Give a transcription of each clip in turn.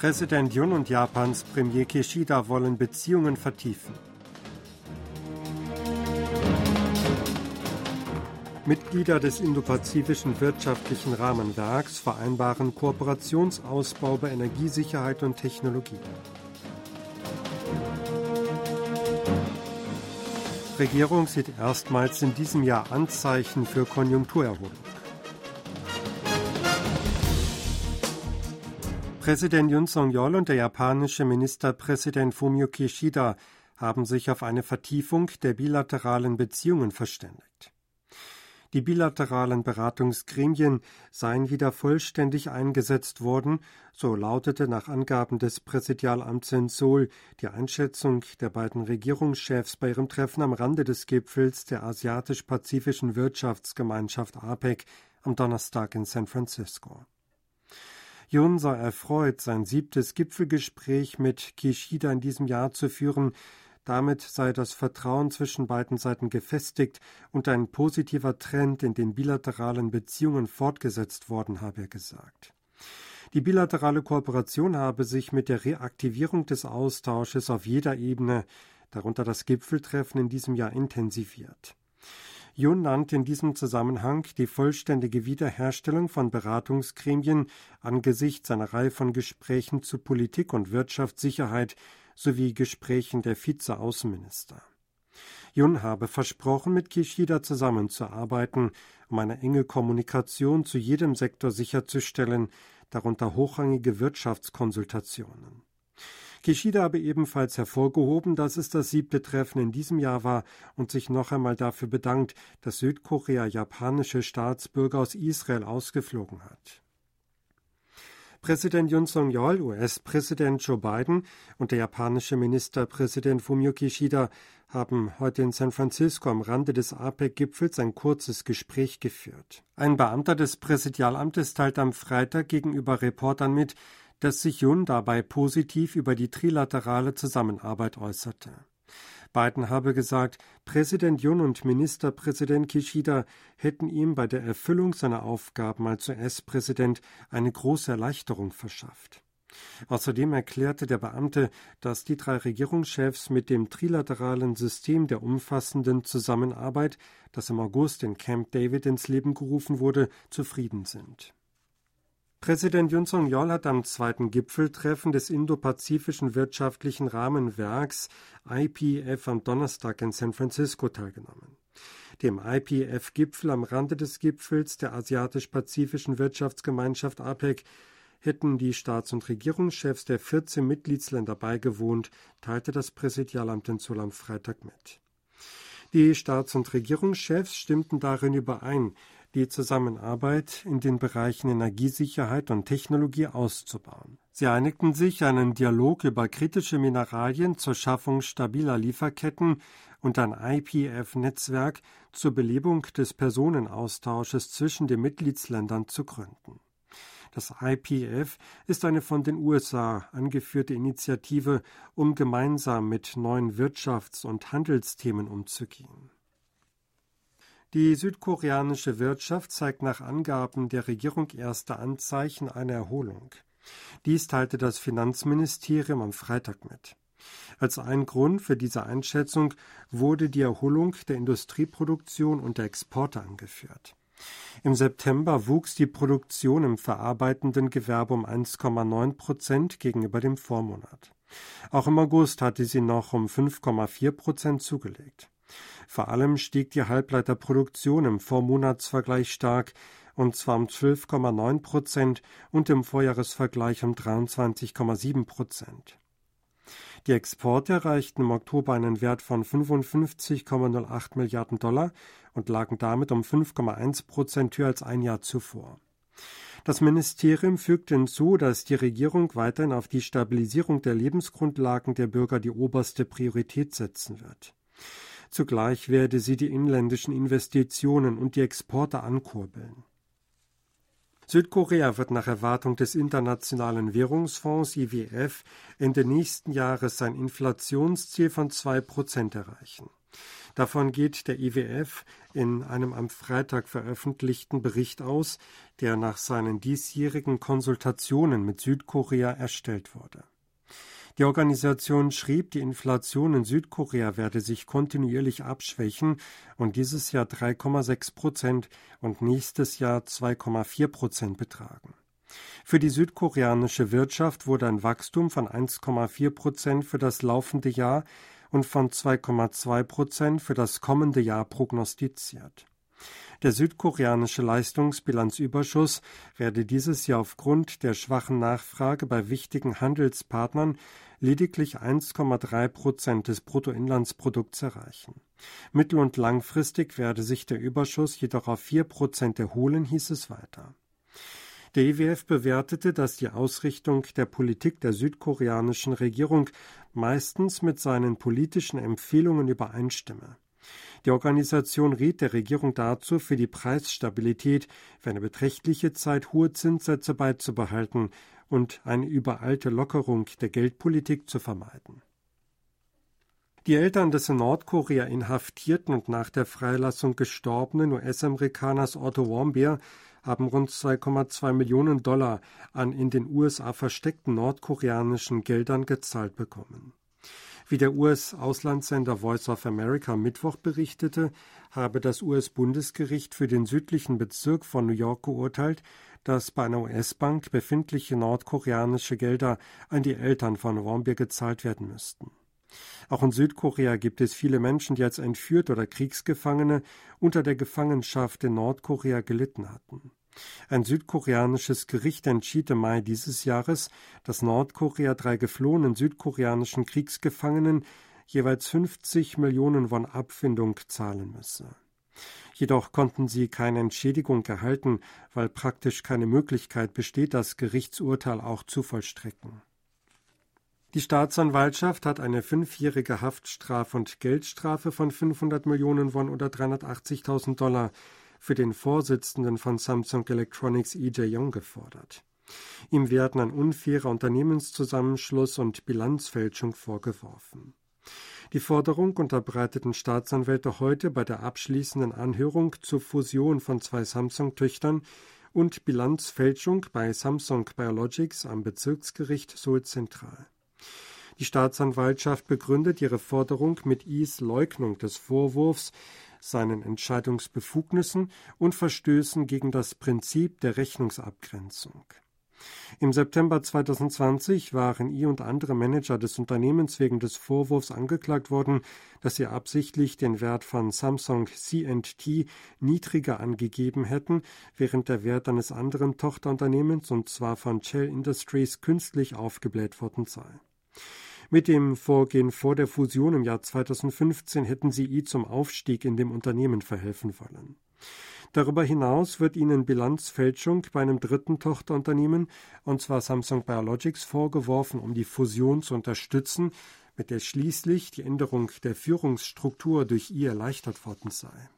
Präsident Yun und Japans Premier Kishida wollen Beziehungen vertiefen. Mitglieder des Indopazifischen Wirtschaftlichen Rahmenwerks vereinbaren Kooperationsausbau bei Energiesicherheit und Technologie. Regierung sieht erstmals in diesem Jahr Anzeichen für Konjunkturerholung. Präsident Yun Song-yeol und der japanische Ministerpräsident Fumio Kishida haben sich auf eine Vertiefung der bilateralen Beziehungen verständigt. Die bilateralen Beratungsgremien seien wieder vollständig eingesetzt worden, so lautete nach Angaben des Präsidialamts in Seoul die Einschätzung der beiden Regierungschefs bei ihrem Treffen am Rande des Gipfels der Asiatisch-Pazifischen Wirtschaftsgemeinschaft APEC am Donnerstag in San Francisco. Jun sei erfreut, sein siebtes Gipfelgespräch mit Kishida in diesem Jahr zu führen. Damit sei das Vertrauen zwischen beiden Seiten gefestigt und ein positiver Trend in den bilateralen Beziehungen fortgesetzt worden, habe er gesagt. Die bilaterale Kooperation habe sich mit der Reaktivierung des Austausches auf jeder Ebene, darunter das Gipfeltreffen in diesem Jahr intensiviert. Jun nannte in diesem Zusammenhang die vollständige Wiederherstellung von Beratungsgremien angesichts einer Reihe von Gesprächen zu Politik und Wirtschaftssicherheit sowie Gesprächen der Vizeaußenminister. Jun habe versprochen, mit Kishida zusammenzuarbeiten, um eine enge Kommunikation zu jedem Sektor sicherzustellen, darunter hochrangige Wirtschaftskonsultationen. Kishida habe ebenfalls hervorgehoben, dass es das siebte Treffen in diesem Jahr war und sich noch einmal dafür bedankt, dass Südkorea japanische Staatsbürger aus Israel ausgeflogen hat. Präsident Yun Song-yeol, US-Präsident Joe Biden und der japanische Ministerpräsident Fumio Kishida haben heute in San Francisco am Rande des APEC-Gipfels ein kurzes Gespräch geführt. Ein Beamter des Präsidialamtes teilt am Freitag gegenüber Reportern mit, dass sich Jun dabei positiv über die trilaterale Zusammenarbeit äußerte. Biden habe gesagt, Präsident Jun und Ministerpräsident Kishida hätten ihm bei der Erfüllung seiner Aufgaben als US-Präsident eine große Erleichterung verschafft. Außerdem erklärte der Beamte, dass die drei Regierungschefs mit dem trilateralen System der umfassenden Zusammenarbeit, das im August in Camp David ins Leben gerufen wurde, zufrieden sind. Präsident Yun Song-yeol hat am zweiten Gipfeltreffen des Indo-Pazifischen Wirtschaftlichen Rahmenwerks IPF am Donnerstag in San Francisco teilgenommen. Dem IPF-Gipfel am Rande des Gipfels der Asiatisch-Pazifischen Wirtschaftsgemeinschaft APEC hätten die Staats- und Regierungschefs der 14 Mitgliedsländer beigewohnt, teilte das Präsidialamt in Seoul am Freitag mit. Die Staats- und Regierungschefs stimmten darin überein, die Zusammenarbeit in den Bereichen Energiesicherheit und Technologie auszubauen. Sie einigten sich, einen Dialog über kritische Mineralien zur Schaffung stabiler Lieferketten und ein IPF-Netzwerk zur Belebung des Personenaustausches zwischen den Mitgliedsländern zu gründen. Das IPF ist eine von den USA angeführte Initiative, um gemeinsam mit neuen Wirtschafts- und Handelsthemen umzugehen. Die südkoreanische Wirtschaft zeigt nach Angaben der Regierung erste Anzeichen einer Erholung. Dies teilte das Finanzministerium am Freitag mit. Als ein Grund für diese Einschätzung wurde die Erholung der Industrieproduktion und der Exporte angeführt. Im September wuchs die Produktion im verarbeitenden Gewerbe um 1,9 Prozent gegenüber dem Vormonat. Auch im August hatte sie noch um 5,4 Prozent zugelegt. Vor allem stieg die Halbleiterproduktion im Vormonatsvergleich stark, und zwar um 12,9 Prozent und im Vorjahresvergleich um 23,7 Prozent. Die Exporte erreichten im Oktober einen Wert von 55,08 Milliarden Dollar und lagen damit um 5,1 Prozent höher als ein Jahr zuvor. Das Ministerium fügte hinzu, dass die Regierung weiterhin auf die Stabilisierung der Lebensgrundlagen der Bürger die oberste Priorität setzen wird. Zugleich werde sie die inländischen Investitionen und die Exporte ankurbeln. Südkorea wird nach Erwartung des Internationalen Währungsfonds IWF Ende nächsten Jahres sein Inflationsziel von zwei Prozent erreichen. Davon geht der IWF in einem am Freitag veröffentlichten Bericht aus, der nach seinen diesjährigen Konsultationen mit Südkorea erstellt wurde. Die Organisation schrieb, die Inflation in Südkorea werde sich kontinuierlich abschwächen und dieses Jahr 3,6 Prozent und nächstes Jahr 2,4 Prozent betragen. Für die südkoreanische Wirtschaft wurde ein Wachstum von 1,4 Prozent für das laufende Jahr und von 2,2 Prozent für das kommende Jahr prognostiziert. Der südkoreanische Leistungsbilanzüberschuss werde dieses Jahr aufgrund der schwachen Nachfrage bei wichtigen Handelspartnern lediglich 1,3 Prozent des Bruttoinlandsprodukts erreichen. Mittel- und langfristig werde sich der Überschuss jedoch auf 4 Prozent erholen, hieß es weiter. Der IWF bewertete, dass die Ausrichtung der Politik der südkoreanischen Regierung meistens mit seinen politischen Empfehlungen übereinstimme. Die Organisation riet der Regierung dazu, für die Preisstabilität für eine beträchtliche Zeit hohe Zinssätze beizubehalten und eine überalte Lockerung der Geldpolitik zu vermeiden. Die Eltern des in Nordkorea inhaftierten und nach der Freilassung gestorbenen US-Amerikaners Otto Warmbier haben rund 2,2 Millionen Dollar an in den USA versteckten nordkoreanischen Geldern gezahlt bekommen. Wie der US-Auslandssender Voice of America Mittwoch berichtete, habe das US-Bundesgericht für den südlichen Bezirk von New York geurteilt, dass bei einer US-Bank befindliche nordkoreanische Gelder an die Eltern von Wombier gezahlt werden müssten. Auch in Südkorea gibt es viele Menschen, die als entführt oder Kriegsgefangene unter der Gefangenschaft in Nordkorea gelitten hatten. Ein südkoreanisches Gericht entschied im Mai dieses Jahres, dass Nordkorea drei geflohenen südkoreanischen Kriegsgefangenen jeweils 50 Millionen Won Abfindung zahlen müsse. Jedoch konnten sie keine Entschädigung erhalten, weil praktisch keine Möglichkeit besteht, das Gerichtsurteil auch zu vollstrecken. Die Staatsanwaltschaft hat eine fünfjährige Haftstrafe und Geldstrafe von 500 Millionen Won oder 380.000 Dollar für den Vorsitzenden von Samsung Electronics E.J. Young gefordert. Ihm werden ein unfairer Unternehmenszusammenschluss und Bilanzfälschung vorgeworfen. Die Forderung unterbreiteten Staatsanwälte heute bei der abschließenden Anhörung zur Fusion von zwei Samsung-Töchtern und Bilanzfälschung bei Samsung Biologics am Bezirksgericht Seoul Zentral. Die Staatsanwaltschaft begründet ihre Forderung mit Is Leugnung des Vorwurfs, seinen Entscheidungsbefugnissen und Verstößen gegen das Prinzip der Rechnungsabgrenzung. Im September 2020 waren I und andere Manager des Unternehmens wegen des Vorwurfs angeklagt worden, dass sie absichtlich den Wert von Samsung CNT niedriger angegeben hätten, während der Wert eines anderen Tochterunternehmens, und zwar von Shell Industries, künstlich aufgebläht worden sei. Mit dem Vorgehen vor der Fusion im Jahr 2015 hätten sie I zum Aufstieg in dem Unternehmen verhelfen wollen. Darüber hinaus wird ihnen Bilanzfälschung bei einem dritten Tochterunternehmen, und zwar Samsung Biologics, vorgeworfen, um die Fusion zu unterstützen, mit der schließlich die Änderung der Führungsstruktur durch I erleichtert worden sei.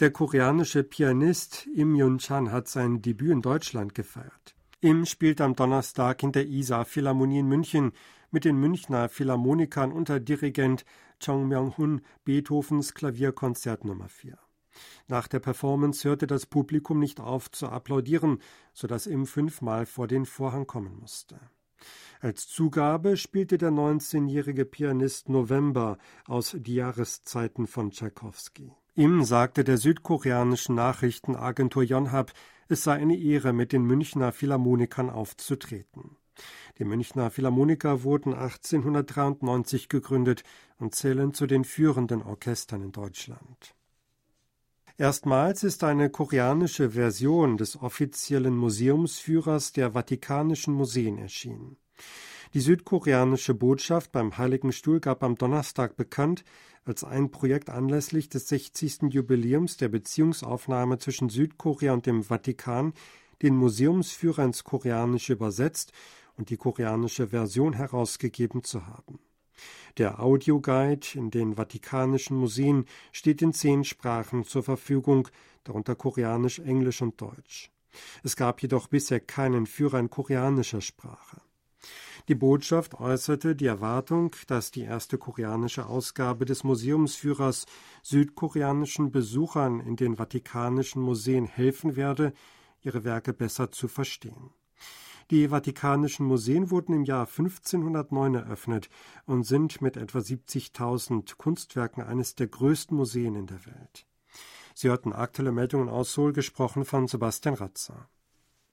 Der koreanische Pianist Im Yun-chan hat sein Debüt in Deutschland gefeiert. Im spielt am Donnerstag in der Isar Philharmonie in München mit den Münchner Philharmonikern unter Dirigent Chong Myung-hun Beethovens Klavierkonzert Nummer 4. Nach der Performance hörte das Publikum nicht auf zu applaudieren, so dass Im fünfmal vor den Vorhang kommen musste. Als Zugabe spielte der 19-jährige Pianist November aus Die Jahreszeiten von Tschaikowski. Im sagte der südkoreanischen Nachrichtenagentur Yonhap, es sei eine Ehre, mit den Münchner Philharmonikern aufzutreten. Die Münchner Philharmoniker wurden 1893 gegründet und zählen zu den führenden Orchestern in Deutschland. Erstmals ist eine koreanische Version des offiziellen Museumsführers der Vatikanischen Museen erschienen. Die südkoreanische Botschaft beim Heiligen Stuhl gab am Donnerstag bekannt, als ein Projekt anlässlich des 60. Jubiläums der Beziehungsaufnahme zwischen Südkorea und dem Vatikan den Museumsführer ins Koreanische übersetzt und die koreanische Version herausgegeben zu haben. Der Audioguide in den Vatikanischen Museen steht in zehn Sprachen zur Verfügung, darunter Koreanisch, Englisch und Deutsch. Es gab jedoch bisher keinen Führer in koreanischer Sprache. Die Botschaft äußerte die Erwartung, dass die erste koreanische Ausgabe des Museumsführers südkoreanischen Besuchern in den vatikanischen Museen helfen werde, ihre Werke besser zu verstehen. Die Vatikanischen Museen wurden im Jahr 1509 eröffnet und sind mit etwa 70.000 Kunstwerken eines der größten Museen in der Welt. Sie hörten aktuelle Meldungen aus Seoul, gesprochen von Sebastian Ratzer.